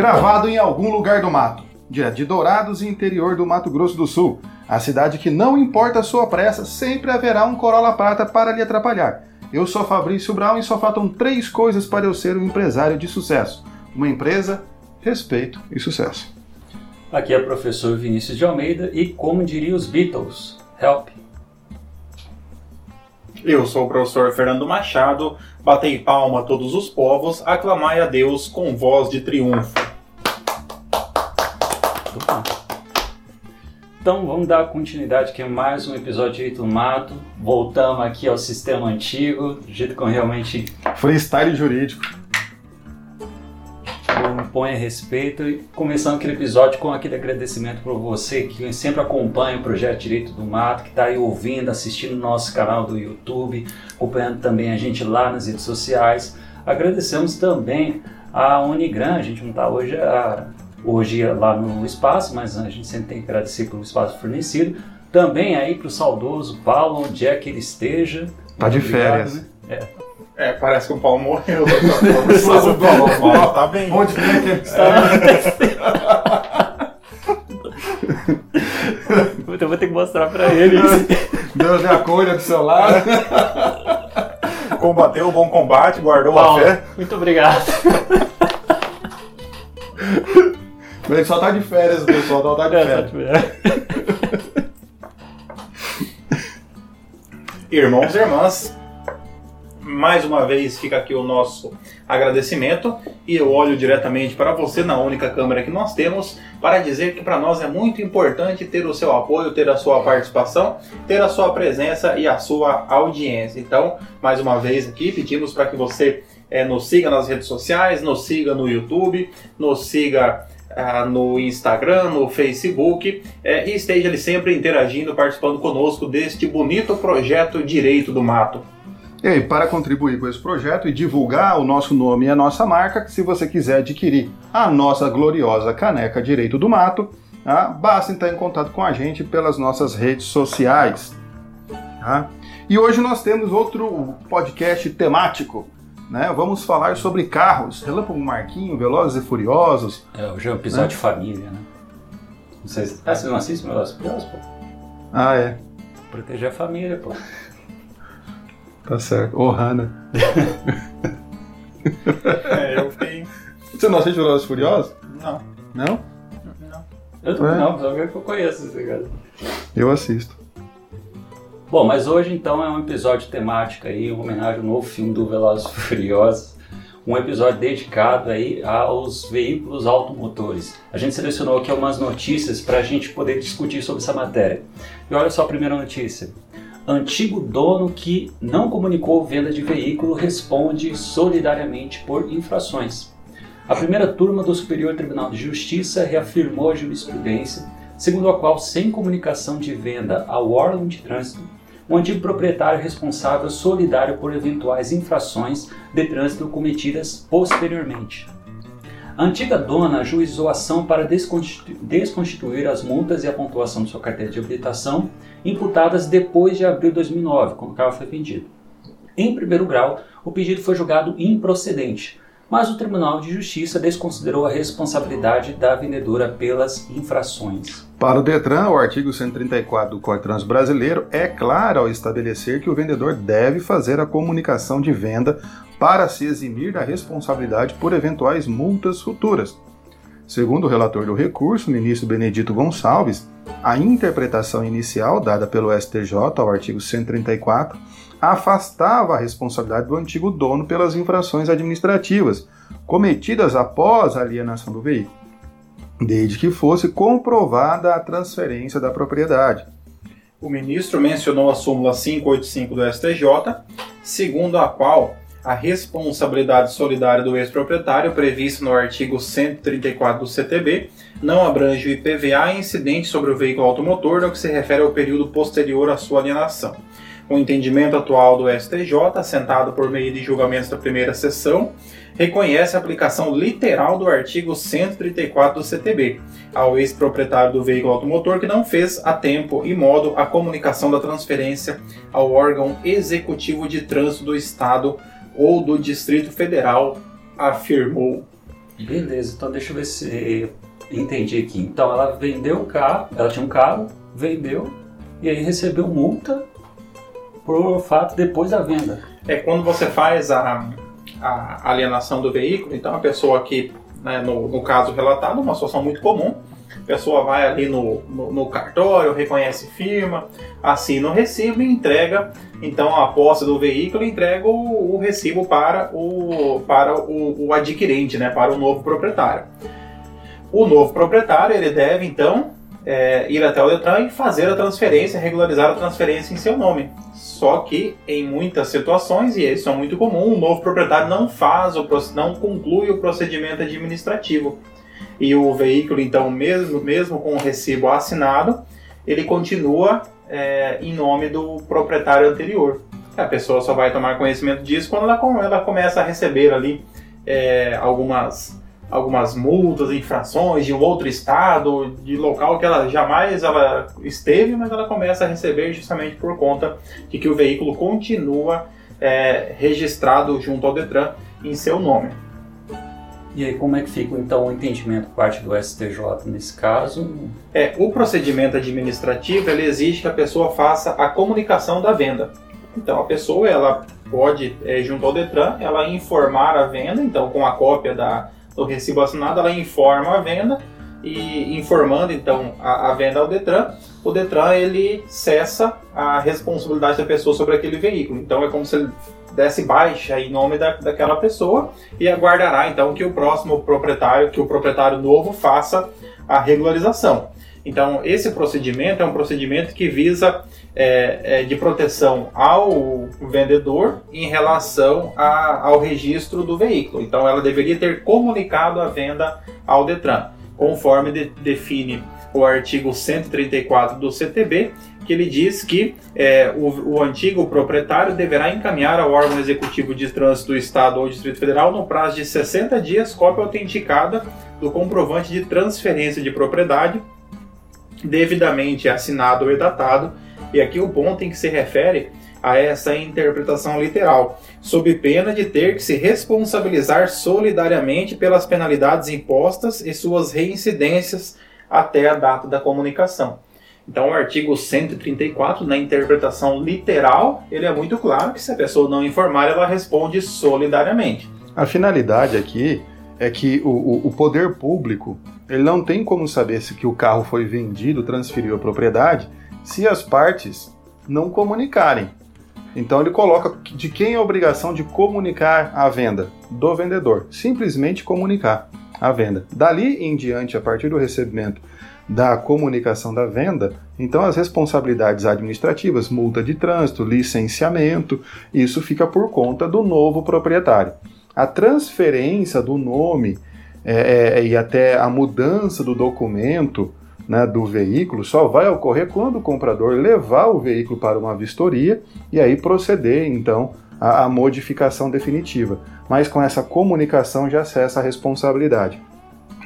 Gravado em algum lugar do mato, direto de Dourados, interior do Mato Grosso do Sul. A cidade que não importa a sua pressa, sempre haverá um Corolla Prata para lhe atrapalhar. Eu sou Fabrício Brown e só faltam três coisas para eu ser um empresário de sucesso: uma empresa, respeito e sucesso. Aqui é o professor Vinícius de Almeida e, como diria os Beatles, help. Eu sou o professor Fernando Machado. Batei palma a todos os povos, aclamai a Deus com voz de triunfo. Então vamos dar continuidade aqui a mais um episódio de Direito no Mato. Voltamos aqui ao sistema antigo, do jeito que eu realmente Freestyle jurídico. põe a respeito. E começando aquele episódio com aquele agradecimento para você que sempre acompanha o projeto Direito do Mato, que está aí ouvindo, assistindo o nosso canal do YouTube, acompanhando também a gente lá nas redes sociais. Agradecemos também a Unigran, a gente não está hoje a hoje lá no espaço, mas a gente sempre tem que agradecer pelo espaço fornecido. Também aí para o saudoso Paulo, onde é que ele esteja. Tá de férias. né? É. É, parece que o Paulo morreu. o Paulo tá bem. Onde é que ele está? Puta, eu vou ter que mostrar para ele. Deus lhe acolha do seu lado. Combateu o bom combate, guardou a Paulo, fé. muito obrigado. Ele só tá de férias, pessoal. Não tá de É, férias. tá de- Irmãos e irmãs, mais uma vez fica aqui o nosso agradecimento e eu olho diretamente para você na única câmera que nós temos para dizer que para nós é muito importante ter o seu apoio, ter a sua participação, ter a sua presença e a sua audiência. Então, mais uma vez aqui pedimos para que você eh, nos siga nas redes sociais, nos siga no YouTube, nos siga ah, no Instagram, no Facebook é, e esteja ali sempre interagindo, participando conosco deste bonito projeto Direito do Mato. E aí, para contribuir com esse projeto e divulgar o nosso nome e a nossa marca, se você quiser adquirir a nossa gloriosa caneca Direito do Mato, tá? basta entrar em contato com a gente pelas nossas redes sociais. tá? E hoje nós temos outro podcast temático. Né? Vamos falar sobre carros. Relâmpago Marquinho, Velozes e Furiosos. É, hoje é um episódio de família, né? Não sei se... Ah, você não assiste Velozes e Furiosos, pô? Ah, é. Proteger a família, pô. Tá certo. Ô, Hanna. É, eu fiquei. Você não assiste Velozes e Furiosos? Não, Não? não. Eu também É. não, só que eu conheço esse cara. Eu assisto. Bom, mas hoje então é um episódio temático aí, uma homenagem ao novo filme do Velozes e Furiosos. Um episódio dedicado aí aos veículos automotores. A gente selecionou aqui algumas notícias para a gente poder discutir sobre essa matéria. E olha só a primeira notícia. Antigo dono que não comunicou venda de veículo responde solidariamente por infrações. A primeira turma do Superior Tribunal de Justiça reafirmou a jurisprudência segundo a qual, sem comunicação de venda ao órgão de trânsito, o antigo proprietário responsável solidário por eventuais infrações de trânsito cometidas posteriormente. A antiga dona ajuizou ação para desconstitu- desconstituir as multas e a pontuação de sua carteira de habilitação imputadas depois de abril de 2009, quando o carro foi vendido. Em primeiro grau, o pedido foi julgado improcedente, mas o Tribunal de Justiça desconsiderou a responsabilidade da vendedora pelas infrações. Para o Detran, o artigo 134 do Código brasileiro é claro ao estabelecer que o vendedor deve fazer a comunicação de venda para se eximir da responsabilidade por eventuais multas futuras. Segundo o relator do recurso, ministro Benedito Gonçalves, a interpretação inicial dada pelo STJ ao artigo 134 afastava a responsabilidade do antigo dono pelas infrações administrativas cometidas após a alienação do veículo desde que fosse comprovada a transferência da propriedade. O ministro mencionou a súmula 585 do STJ, segundo a qual a responsabilidade solidária do ex-proprietário, prevista no artigo 134 do CTB, não abrange o IPVA incidente sobre o veículo automotor no que se refere ao período posterior à sua alienação. O entendimento atual do STJ, assentado por meio de julgamentos da primeira sessão, reconhece a aplicação literal do artigo 134 do CTB ao ex-proprietário do veículo automotor que não fez a tempo e modo a comunicação da transferência ao órgão executivo de trânsito do Estado ou do Distrito Federal, afirmou. Beleza, então deixa eu ver se entendi aqui. Então ela vendeu o carro, ela tinha um carro, vendeu e aí recebeu multa por fato depois da venda. É quando você faz a, a alienação do veículo, então a pessoa que, né, no, no caso relatado, uma situação muito comum, a pessoa vai ali no, no, no, cartório, reconhece firma, assina o recibo e entrega então a posse do veículo entrega o, o recibo para, o, para o, o, adquirente, né, para o novo proprietário. O novo proprietário ele deve então é, ir até o Detran e fazer a transferência, regularizar a transferência em seu nome. Só que em muitas situações, e isso é muito comum, o novo proprietário não faz, o, não conclui o procedimento administrativo. E o veículo, então, mesmo, mesmo com o recibo assinado, ele continua é, em nome do proprietário anterior. A pessoa só vai tomar conhecimento disso quando ela, ela começa a receber ali é, algumas algumas multas, infrações de um outro estado, de local que ela jamais ela esteve, mas ela começa a receber justamente por conta de que o veículo continua é, registrado junto ao Detran em seu nome. E aí, como é que fica então o entendimento por parte do STJ nesse caso? É, o procedimento administrativo ele exige que a pessoa faça a comunicação da venda. Então, a pessoa ela pode, é, junto ao Detran, ela informar a venda, então com a cópia da, do recibo assinado, ela informa a venda e informando então a, a, venda ao Detran, o Detran ele cessa a responsabilidade da pessoa sobre aquele veículo. Então é como se ele desse baixa em nome da, daquela pessoa e aguardará então que o próximo proprietário, que o proprietário novo faça a regularização. Então esse procedimento é um procedimento que visa é, é, de proteção ao vendedor em relação a, ao registro do veículo. Então ela deveria ter comunicado a venda ao Detran, conforme de, define o artigo 134 do CTB, que ele diz que é, o, o, antigo proprietário deverá encaminhar ao órgão executivo de trânsito do Estado ou Distrito Federal, no prazo de 60 dias, cópia autenticada do comprovante de transferência de propriedade, devidamente assinado e datado e aqui o ponto em que se refere a essa interpretação literal, sob pena de ter que se responsabilizar solidariamente pelas penalidades impostas e suas reincidências até a data da comunicação. Então, o artigo 134, na interpretação literal, ele é muito claro que se a pessoa não informar, ela responde solidariamente. A finalidade aqui é que o, o poder público ele não tem como saber se que o carro foi vendido, transferiu a propriedade, se as partes não comunicarem. Então ele coloca de quem é a obrigação de comunicar a venda? Do vendedor. Simplesmente comunicar a venda. Dali em diante, a partir do recebimento da comunicação da venda, então as responsabilidades administrativas, multa de trânsito, licenciamento, isso fica por conta do novo proprietário. A transferência do nome é, é, e até a mudança do documento né, do veículo só vai ocorrer quando o comprador levar o veículo para uma vistoria e aí proceder então à modificação definitiva. Mas com essa comunicação já cessa a responsabilidade.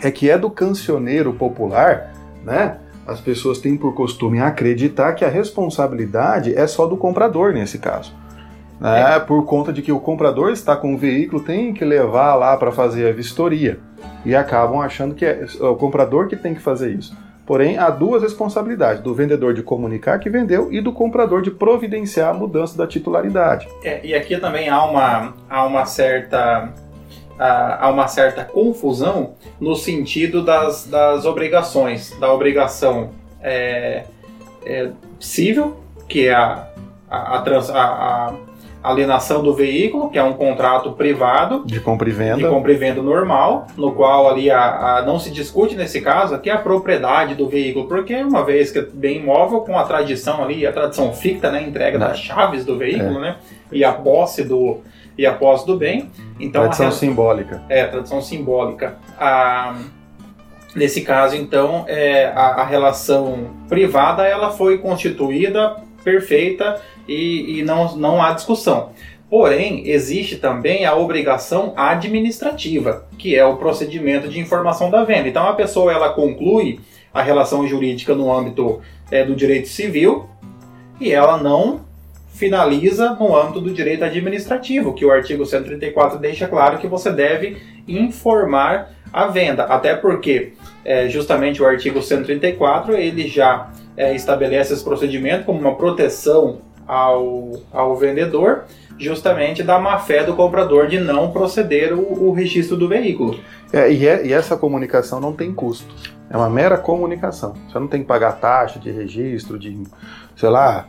É que é do cancioneiro popular, né? As pessoas têm por costume acreditar que a responsabilidade é só do comprador nesse caso. Né? É. Por conta de que o comprador está com o veículo, tem que levar lá para fazer a vistoria. E acabam achando que é o comprador que tem que fazer isso. Porém, há duas responsabilidades: do vendedor de comunicar que vendeu e do comprador de providenciar a mudança da titularidade. É, e aqui também há uma, há uma certa há uma certa confusão no sentido das, das obrigações, da obrigação é, é, civil, que é a, a, a, trans, a, alienação do veículo, que é um contrato privado de compra e venda, de compra e venda normal, no qual ali a, a, não se discute nesse caso aqui a propriedade do veículo, porque uma vez que é bem imóvel com a tradição ali, a tradição ficta, né, entrega das chaves do veículo, é. né, e a posse do e a posse do bem. Então tradição a, simbólica. É, tradição simbólica. A, nesse caso, então, é, a, a relação privada ela foi constituída perfeita e, e não, não há discussão. Porém, existe também a obrigação administrativa, que é o procedimento de informação da venda. Então, a pessoa ela conclui a relação jurídica no âmbito é, do direito civil e ela não finaliza no âmbito do direito administrativo, que o artigo 134 deixa claro que você deve informar a venda. Até porque, é, justamente o artigo 134, ele já é, estabelece esse procedimento como uma proteção ao, ao vendedor, justamente da má-fé do comprador de não proceder o, o registro do veículo. É, e, é, e essa comunicação não tem custo. É uma mera comunicação. Você não tem que pagar taxa de registro, de, sei lá,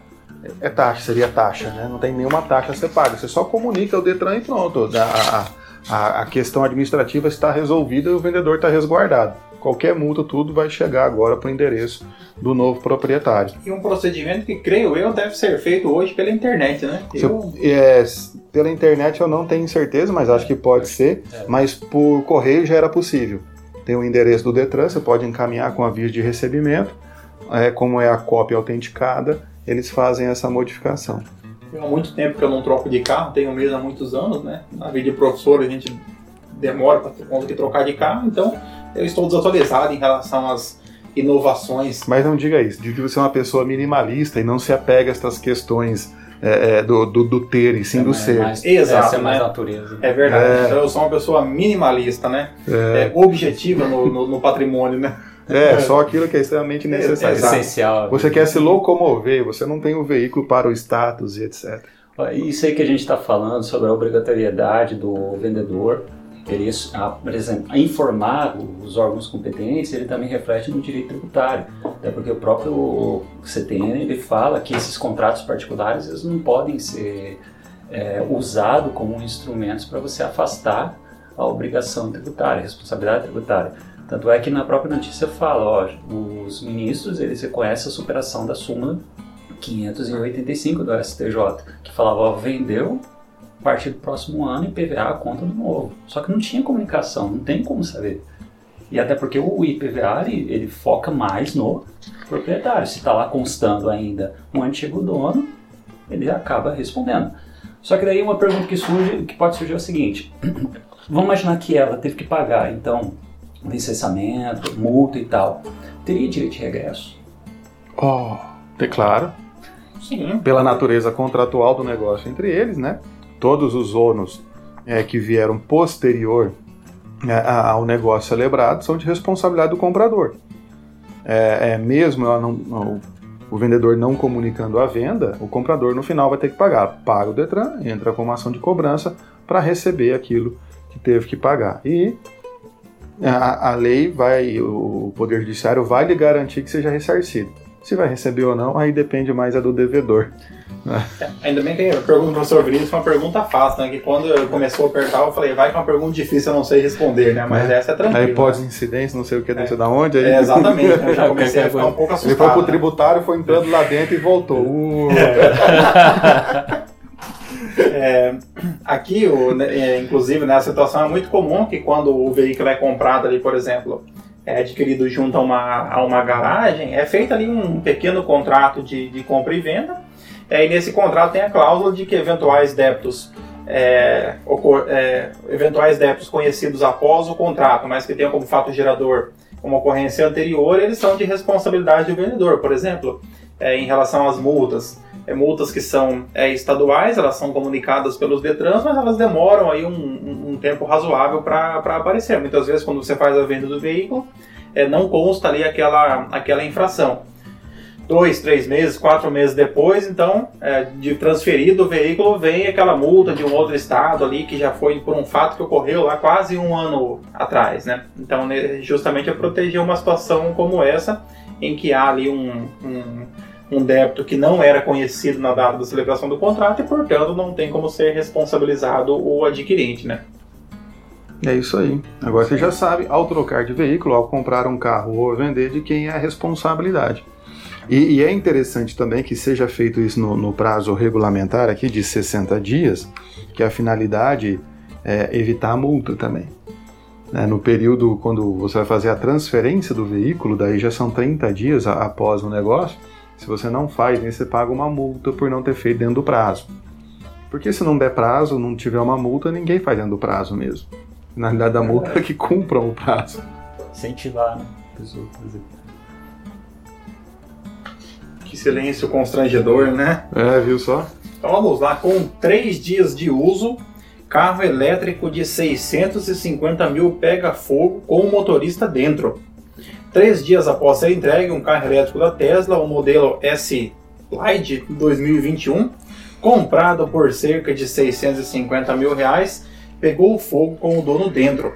é taxa, seria taxa, né? Não tem nenhuma taxa a ser paga. Você só comunica o Detran e pronto. A, a, a questão administrativa está resolvida e o vendedor está resguardado. Qualquer multa, tudo vai chegar agora para o endereço do novo proprietário. E um procedimento que, creio eu, deve ser feito hoje pela internet, né? Eu... É, pela internet eu não tenho certeza, mas acho que pode ser. É. Mas por correio já era possível. Tem o endereço do Detran, você pode encaminhar com aviso de recebimento, é, como é a cópia autenticada eles fazem essa modificação. Há muito tempo que eu não troco de carro, tenho mesmo há muitos anos, né? Na vida de professor a gente demora para de trocar de carro, então eu estou desatualizado em relação às inovações. Mas não diga isso, diga que você é uma pessoa minimalista e não se apega a essas questões é, é, do, do, do, ter e sim é do ser. Mais, Exato. É, mais né? natureza. É verdade. Então eu sou uma pessoa minimalista, né? É. objetiva no, no, no patrimônio, né? É, só aquilo que é extremamente necessário. É, essencial. Você quer se locomover, você não tem o um veículo para o status e etc. Isso aí que a gente está falando sobre a obrigatoriedade do vendedor ele informar os órgãos competentes, ele também reflete no direito tributário. Até porque o próprio CTN ele fala que esses contratos particulares eles não podem ser é, usados como instrumentos para você afastar a obrigação tributária, a responsabilidade tributária. Tanto é que na própria notícia fala, ó, os ministros eles reconhecem a superação da súmula 585 do STJ, que falava, ó, vendeu partir do próximo ano IPVA a conta do novo. Só que não tinha comunicação, não tem como saber. E até porque o IPVA ele, ele foca mais no proprietário. Se está lá constando ainda um antigo dono, ele acaba respondendo. Só que daí uma pergunta que surge, que pode surgir é o seguinte: vamos imaginar que ela teve que pagar, então licenciamento, multa e tal, teria direito de regresso? Oh, declaro. Sim. Pela natureza contratual do negócio entre eles, né? Todos os ônus é, que vieram posterior é, ao negócio celebrado são de responsabilidade do comprador. É, é mesmo não, não, o vendedor não comunicando a venda, o comprador no final vai ter que pagar. Paga o Detran, entra com uma ação de cobrança para receber aquilo que teve que pagar. E a, a lei vai, o Poder Judiciário vai lhe garantir que seja ressarcido. Se vai receber ou não, aí depende mais é do devedor. É, ainda bem que a pergunta do professor Vinícius foi uma pergunta fácil, né? Que quando eu começou a apertar, eu falei, vai que é uma pergunta difícil, eu não sei responder, né? Mas é. essa é tranquila. Aí pode incidência, não sei o que, não sei da onde. Aí... É, exatamente, eu já comecei a ficar um pouco assustado. Ele foi pro né? tributário, foi entrando lá dentro e voltou. Uh. É, aqui, o, né, é, inclusive, né, a situação é muito comum que quando o veículo é comprado ali, por exemplo, é adquirido junto a uma, a uma garagem, é feito ali um pequeno contrato de, de compra e venda, é, e nesse contrato tem a cláusula de que eventuais débitos é, ocor, é, eventuais débitos conhecidos após o contrato, mas que tenham como fato gerador uma ocorrência anterior, eles são de responsabilidade do vendedor. Por exemplo, é, em relação às multas, multas que são é, estaduais, elas são comunicadas pelos Detrans, mas elas demoram aí um, um, um tempo razoável para aparecer. Muitas vezes, quando você faz a venda do veículo, é, não consta ali aquela, aquela infração. Dois, três meses, quatro meses depois, então, é, de transferido o veículo, vem aquela multa de um outro estado ali que já foi por um fato que ocorreu lá quase um ano atrás, né? Então, né, justamente é proteger uma situação como essa, em que há ali um, um um débito que não era conhecido na data da celebração do contrato e, portanto, não tem como ser responsabilizado o adquirente, né? É isso aí. Agora você já sabe, ao trocar de veículo, ao comprar um carro ou vender, de quem é a responsabilidade. E, e é interessante também que seja feito isso no, no, prazo regulamentar aqui de 60 dias, que a finalidade é evitar a multa também. É, no período quando você vai fazer a transferência do veículo, daí já são 30 dias após o negócio, se você não faz, aí você paga uma multa por não ter feito dentro do prazo. Porque se não der prazo, não tiver uma multa, ninguém faz dentro do prazo mesmo. Na realidade, a multa é que cumpram o prazo. Incentivar, né? Que silêncio constrangedor, né? É, viu só? Então vamos lá, com três dias de uso, Carro elétrico de 650 mil pega fogo com o motorista dentro. Três dias após ser entregue, um carro elétrico da Tesla, o modelo S Lite 2021, comprado por cerca de 650 mil reais, pegou fogo com o dono dentro.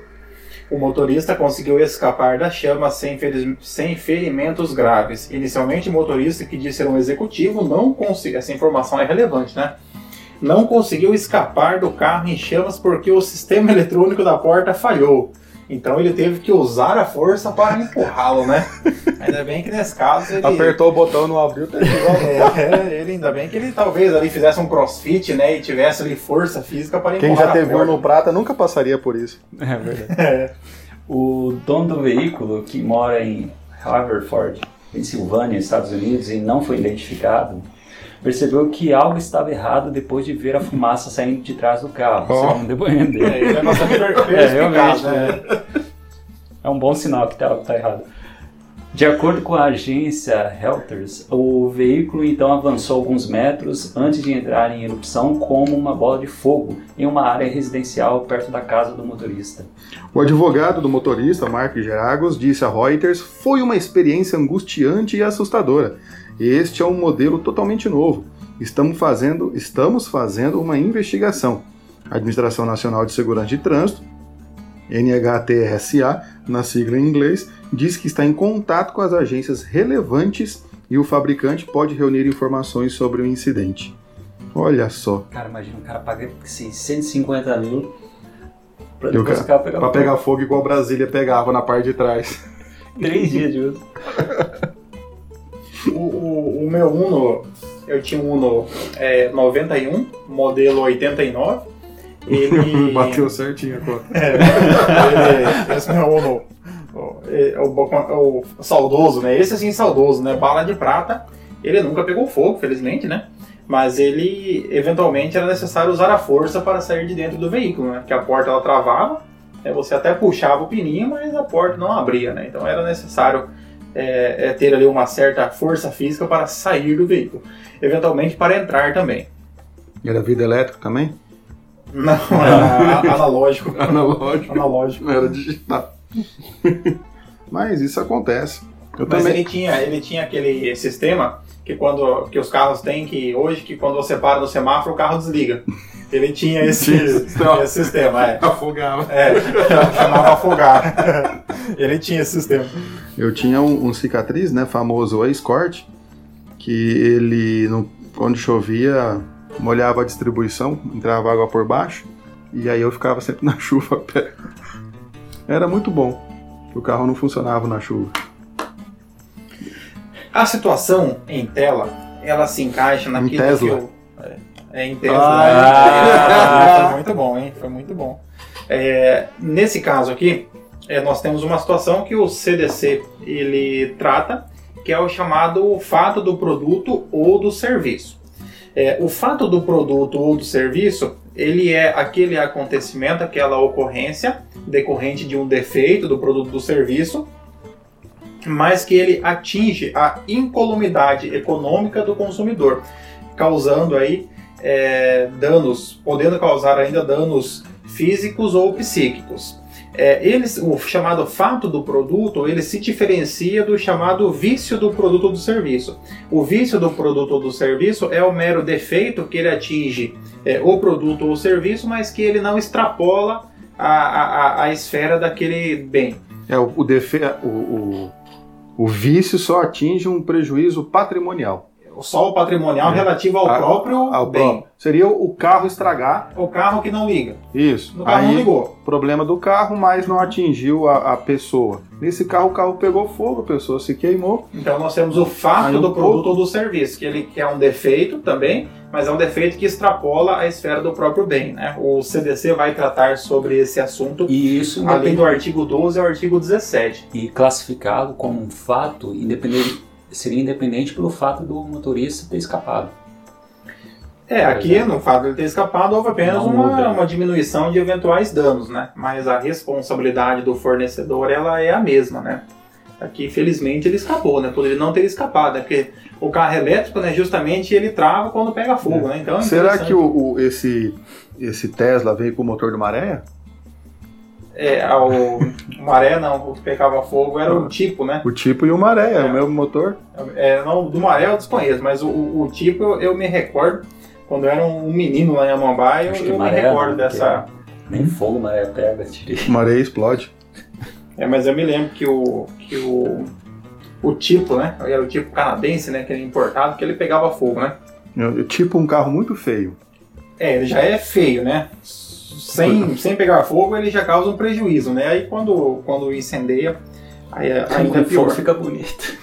O motorista conseguiu escapar da chama sem, feri sem ferimentos graves. Inicialmente, o motorista, que disse ser um executivo, não conseguiu. Essa informação é relevante, né? Não conseguiu escapar do carro em chamas porque o sistema eletrônico da porta falhou. Então ele teve que usar a força para empurrá-lo, né? Ainda bem que nesse caso ele. Apertou o botão, não abriu, tá é, ele ainda bem que ele talvez ali fizesse um crossfit, né? E tivesse ali força física para empurrar. Quem já teve um no prata nunca passaria por isso. É verdade. É. O dono do veículo, que mora em Haverford, Pensilvânia, Estados Unidos, e não foi identificado, percebeu que algo estava errado depois de ver a fumaça saindo de trás do carro, oh. segundo o depoimento dele. É, é, nossa é, realmente, né? é um bom sinal que algo está errado. De acordo com a agência Reuters, o veículo então avançou alguns metros antes de entrar em erupção como uma bola de fogo em uma área residencial perto da casa do motorista. O advogado do motorista, Mark Geragos, disse a Reuters: "Foi uma experiência angustiante e assustadora. Este é um modelo totalmente novo. Estamos fazendo, estamos fazendo uma investigação. A Administração Nacional de Segurança de Trânsito, NHTSA, na sigla em inglês, diz que está em contato com as agências relevantes e o fabricante pode reunir informações sobre o incidente. Olha só. Cara, imagina um cara paga 650 mil pra depois cara, pegar, pra fogo. pegar fogo igual Brasília pegava na parte de trás. Três dias de uso. o, o, o, meu Uno, eu tinha um Uno é, 91, modelo 89. Ele... Bateu certinho a conta. É, ele, esse meu Uno o, o, o, saudoso, né? Esse assim, saudoso, né? Bala de prata. Ele nunca pegou fogo, felizmente, né? Mas ele, eventualmente, era necessário usar a força para sair de dentro do veículo, né? Que a porta ela travava, né? você até puxava o pininho, mas a porta não abria, né? Então era necessário é, é ter ali uma certa força física para sair do veículo. Eventualmente para entrar também. Era vidro elétrico também? Não, era analógico. analógico. Analógico. Não era digital. Mas isso acontece. Eu Mas também... ele tinha, ele tinha aquele sistema que quando que os carros têm que hoje que quando você para no semáforo o carro desliga. Ele tinha esse, esse sistema, é. Afogava. É, chamava afogar. ele tinha esse sistema. Eu tinha um, um cicatriz, né, famoso Escort, que ele, no, quando chovia, molhava a distribuição, entrava água por baixo, e aí eu ficava sempre na chuva a pé. Era muito bom. O carro não funcionava na chuva. A situação em tela, ela se encaixa naquilo em Tesla. que eu... É, é em Tesla. Ah, Foi muito bom, hein? Foi muito bom. É, nesse caso aqui, é, nós temos uma situação que o CDC ele trata, que é o chamado fato do produto ou do serviço. É, o fato do produto ou do serviço, ele é aquele acontecimento, aquela ocorrência decorrente de um defeito do produto do serviço, mas que ele atinge a incolumidade econômica do consumidor, causando aí é, danos, podendo causar ainda danos físicos ou psíquicos. É, eles, o chamado fato do produto, ele se diferencia do chamado vício do produto ou do serviço. O vício do produto ou do serviço é o mero defeito que ele atinge é, o produto ou o serviço, mas que ele não extrapola a, a, a esfera daquele bem. É, o, o, defe... o, o, o vício só atinge um prejuízo patrimonial só o patrimonial é. relativo ao a, próprio ao bem. Próprio. Seria o carro estragar. O carro que não liga. Isso. O carro Aí, não ligou. Problema do carro, mas não atingiu a, a, pessoa. Nesse carro, o carro pegou fogo, a pessoa se queimou. Então nós temos o fato Aí, do produto ou do serviço, que ele que é um defeito também, mas é um defeito que extrapola a esfera do próprio bem. Né? O CDC vai tratar sobre esse assunto e isso além do artigo 12 ao artigo 17. E classificado como um fato independente seria independente pelo fato do motorista ter escapado. É, aqui no fato de ele ter escapado houve apenas uma, uma diminuição de eventuais danos, né? Mas a responsabilidade do fornecedor ela é a mesma, né? Aqui, felizmente, ele escapou, né? Poderia não ter escapado, né? Porque o carro elétrico, né, justamente, ele trava quando pega fogo, é. né? Então, é Será que o, o, esse esse Tesla veio com o motor do Maré? É, o, o maré não, o que pegava fogo era o tipo, né? O tipo e o Maré, é, É. o mesmo motor. É, não, do maré eu desconheço, mas o, o- tipo eu, eu me recordo, quando eu era um menino lá em Amambai, eu, eu me maré recordo não, dessa... Nem fogo, maré pega, tirei. O Maré explode. É, mas eu me lembro que o, que o, o tipo, né? Era o tipo canadense, né? Que era importado, que ele pegava fogo, né? Eu- tipo um carro muito feio. É, ele já é feio, né? Sem, sem pegar fogo, ele já causa um prejuízo, né? Aí quando, quando incendeia, aí é- ainda Quando fogo pior. fica bonito.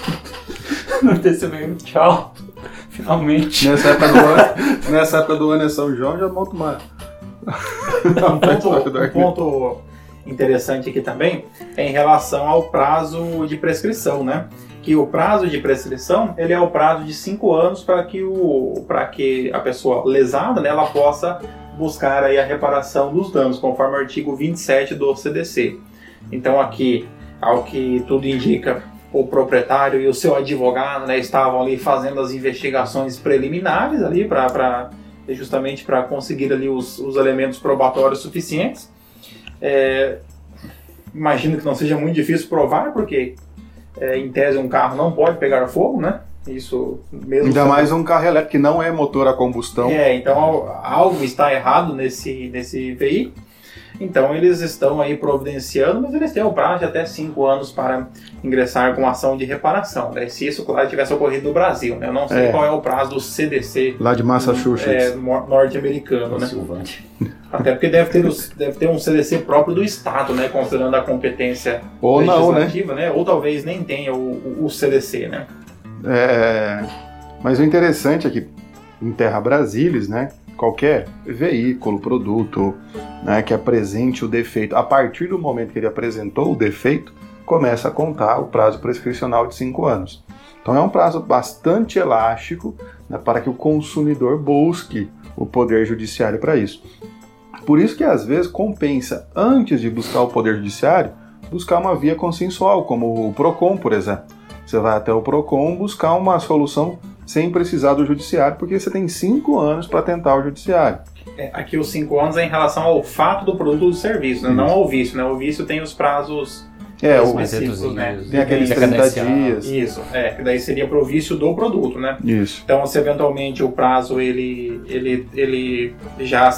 Não desse mesmo, tchau. Finalmente. Nessa época do ano, nessa época do ano é São João, já monta uma. Um ponto, um ponto interessante aqui também é em relação ao prazo de prescrição, né? Que o prazo de prescrição ele é o prazo de cinco anos para que, o, para que a pessoa lesada né, ela possa buscar aí a reparação dos danos, conforme o artigo 27 do CDC. Então aqui, ao que tudo indica, o proprietário e o seu advogado né, estavam ali fazendo as investigações preliminares ali para justamente para conseguir ali os, os elementos probatórios suficientes. É, imagino que não seja muito difícil provar, porque é, em tese um carro não pode pegar fogo, né? Isso mesmo. Ainda sendo- mais um carro elétrico que não é motor a combustão. É, então al- algo está errado nesse, nesse veículo. Então eles estão aí providenciando, mas eles têm o prazo de até 5 anos para ingressar com ação de reparação. Né? Se isso, claro, tivesse ocorrido no Brasil. Né? Eu não sei É. qual é o prazo do CDC Lá de é, Massachusetts. nor- norte-americano, né? Silvante. Até porque deve ter, os- deve ter um CDC próprio do Estado, né? Considerando a competência Ou não, né? legislativa, né? Ou talvez nem tenha o, o- o CDC, né? É, mas o interessante é que em Terra Brasilis, né, qualquer veículo, produto né, que apresente o defeito, a partir do momento que ele apresentou o defeito, começa a contar o prazo prescricional de 5 anos. Então é um prazo bastante elástico né, para que o consumidor busque o poder judiciário para isso. Por isso que às vezes compensa, antes de buscar o poder judiciário, buscar uma via consensual, como o PROCON, por exemplo. Você vai até o PROCON buscar uma solução sem precisar do judiciário, porque você tem cinco anos para tentar o judiciário. É, aqui os 5 anos é em relação ao fato do produto ou do serviço, né? não ao vício, né? O vício tem os prazos É, o, específicos, né? tem aqueles Tem 30 cadencial. dias. Isso, é, que daí seria pro vício do produto, né? Isso. Então, se eventualmente o prazo ele, ele, ele já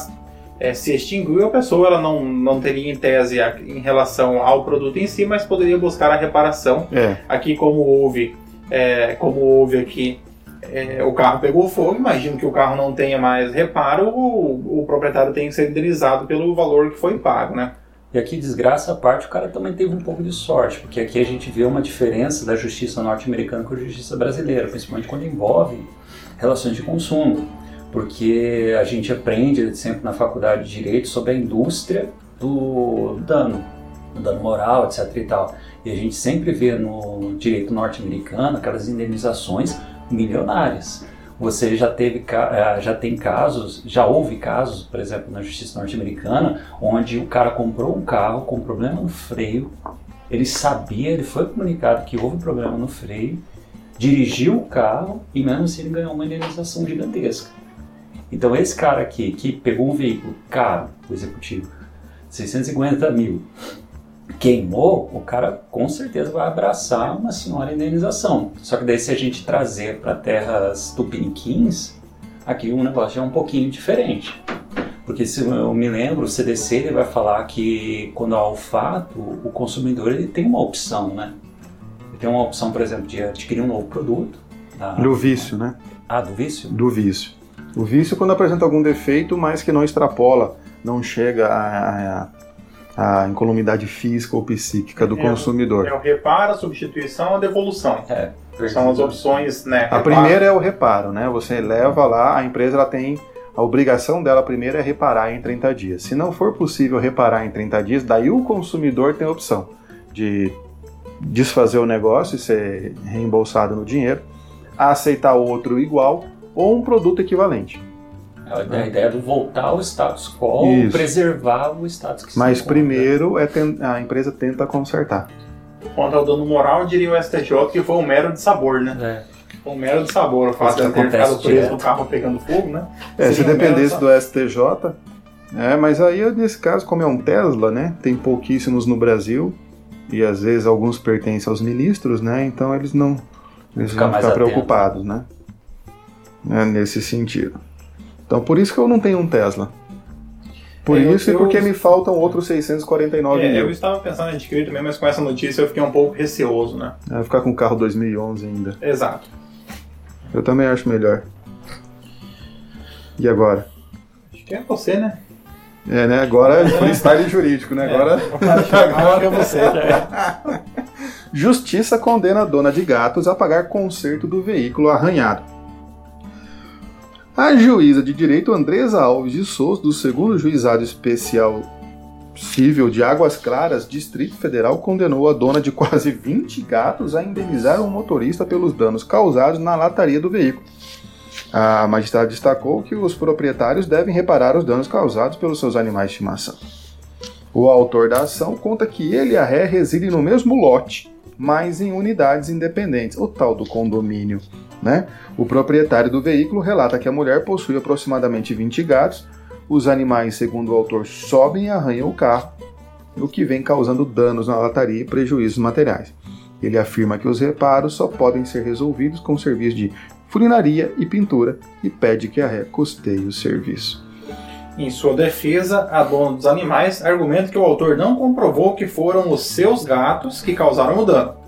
é, se extinguiu, a pessoa ela não, não teria em tese a- em relação ao produto em si, mas poderia buscar a reparação. É, Aqui, como houve, é, como houve aqui, é, o carro pegou fogo, imagino que o carro não tenha mais reparo, o, o proprietário tem que ser indenizado pelo valor que foi pago, né? E aqui, desgraça à parte, o cara também teve um pouco de sorte, porque aqui a gente vê uma diferença da justiça norte-americana com a justiça brasileira, principalmente quando envolve relações de consumo. Porque a gente aprende sempre na faculdade de Direito sobre a indústria do dano, do dano moral, etc e tal. E a gente sempre vê no direito norte-americano aquelas indenizações milionárias. Você já teve, eh, já tem casos, já houve casos, por exemplo, na justiça norte-americana, onde o cara comprou um carro com problema no freio, ele sabia, ele foi comunicado que houve problema no freio, dirigiu o carro e mesmo assim ele ganhou uma indenização gigantesca. Então esse cara aqui, que pegou um veículo caro, o executivo, 650 mil, queimou, o cara com certeza vai abraçar uma senhora indenização. Só que daí se a gente trazer para terras tupiniquins, aqui o negócio já é um pouquinho diferente. Porque se eu me lembro, o CDC ele vai falar que quando há o fato, o consumidor ele tem uma opção, né? Ele tem uma opção, por exemplo, de adquirir um novo produto. da- do vício, né? Ah, do vício? Do vício. O vício quando apresenta algum defeito, mas que não extrapola, não chega à, à, à incolumidade física ou psíquica do É, consumidor. É o reparo, a substituição, a devolução. É, São as opções, né? A reparo. primeira é o reparo, né? Você leva lá, a empresa ela tem a obrigação dela primeiro é reparar em 30 dias. Se não for possível reparar em 30 dias, daí o consumidor tem a opção de desfazer o negócio e ser reembolsado no dinheiro, aceitar outro igual ou um produto equivalente. É a ideia do voltar ao status quo, Isso. preservar o status que se Mas primeiro é a empresa tenta consertar. Quanto ao dano moral, diria o STJ que foi um mero de sabor, né? É. um mero de sabor o fato de ter ficado preso direto. no carro pegando fogo, né? É, se um dependesse de do STJ, é, mas aí nesse caso, como é um Tesla, né? Tem pouquíssimos no Brasil e às vezes alguns pertencem aos ministros, né? Então eles não eles Fica vão ficar atento. preocupados, né? É, nesse sentido. Então por isso que eu não tenho um Tesla. Por É, eu- isso e eu- porque me faltam outros 649 É, mil. eu estava pensando em adquirir também, mas com essa notícia eu fiquei um pouco receoso, né? É, ficar com o carro 2011 ainda. Exato. Eu também acho melhor. E agora? Acho que é você, né? É, né? Agora é freestyle jurídico, né? Agora. Agora é você. Justiça condena a dona de gatos a pagar conserto do veículo arranhado. A juíza de direito Andresa Alves de Souza, do segundo juizado especial civil de Águas Claras, Distrito Federal, condenou a dona de quase 20 gatos a indenizar um motorista pelos danos causados na lataria do veículo. A magistrada destacou que os proprietários devem reparar os danos causados pelos seus animais de estimação. O autor da ação conta que ele e a ré residem no mesmo lote, mas em unidades independentes, o tal do condomínio. Né? O proprietário do veículo relata que a mulher possui aproximadamente 20 gatos. Os animais, segundo o autor, sobem e arranham o carro, o que vem causando danos na lataria e prejuízos materiais. Ele afirma que os reparos só podem ser resolvidos com serviço de furinaria e pintura e pede que a ré custeie o serviço. Em sua defesa, a dona dos animais argumenta que o autor não comprovou que foram os seus gatos que causaram o dano.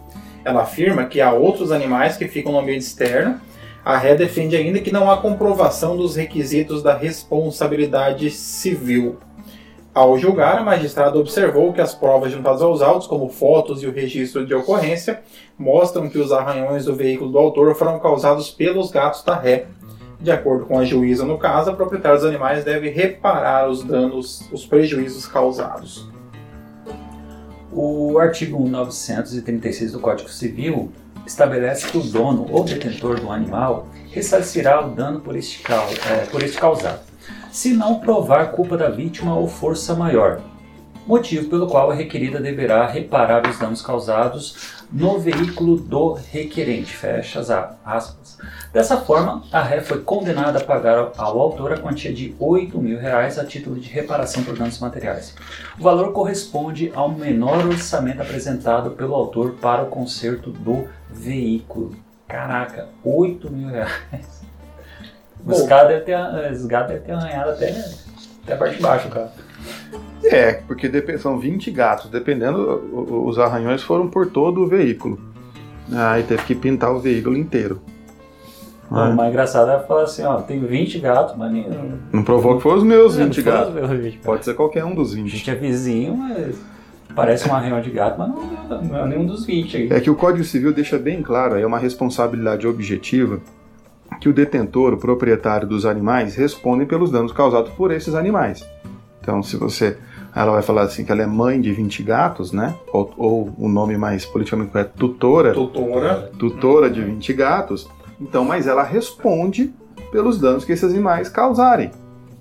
Ela afirma que há outros animais que ficam no ambiente externo. A ré defende ainda que não há comprovação dos requisitos da responsabilidade civil. Ao julgar, a magistrada observou que as provas juntadas aos autos, como fotos e o registro de ocorrência, mostram que os arranhões do veículo do autor foram causados pelos gatos da ré. De acordo com a juíza no caso, a proprietária dos animais deve reparar os danos, os prejuízos causados. O artigo 936 do Código Civil estabelece que o dono ou detentor do animal ressarcirá o dano por este, eh, por este causado, se não provar culpa da vítima ou força maior, motivo pelo qual a requerida deverá reparar os danos causados no veículo do requerente. Fecha aspas. Dessa forma, a ré foi condenada a pagar ao autor a quantia de 8 mil reais a título de reparação por danos materiais. O valor corresponde ao menor orçamento apresentado pelo autor para o conserto do veículo. Caraca, 8 mil reais. Os caras devem ter, os gatos devem ter arranhado até, até a parte de baixo, cara. É, porque são 20 gatos, dependendo, os arranhões foram por todo o veículo. Aí teve que pintar o veículo inteiro. O mais engraçado é falar assim, ó, tem 20 gatos, mas nem... Não provou que foram os meus Não 20 foram gatos. os meus 20 gatos. Pode ser qualquer um dos A 20. gente é vizinho, mas parece um arranhão de gato, mas não, não é nenhum dos 20 aí. É que o Código Civil deixa bem claro, aí é uma responsabilidade objetiva, que o detentor, o proprietário dos animais, respondem pelos danos causados por esses animais. Então, se você. Ela vai falar assim que ela é mãe de 20 gatos, né? Ou, ou o nome mais politicamente correto, tutora. Tutora, tutora de 20 gatos, então, mas ela responde pelos danos que esses animais causarem.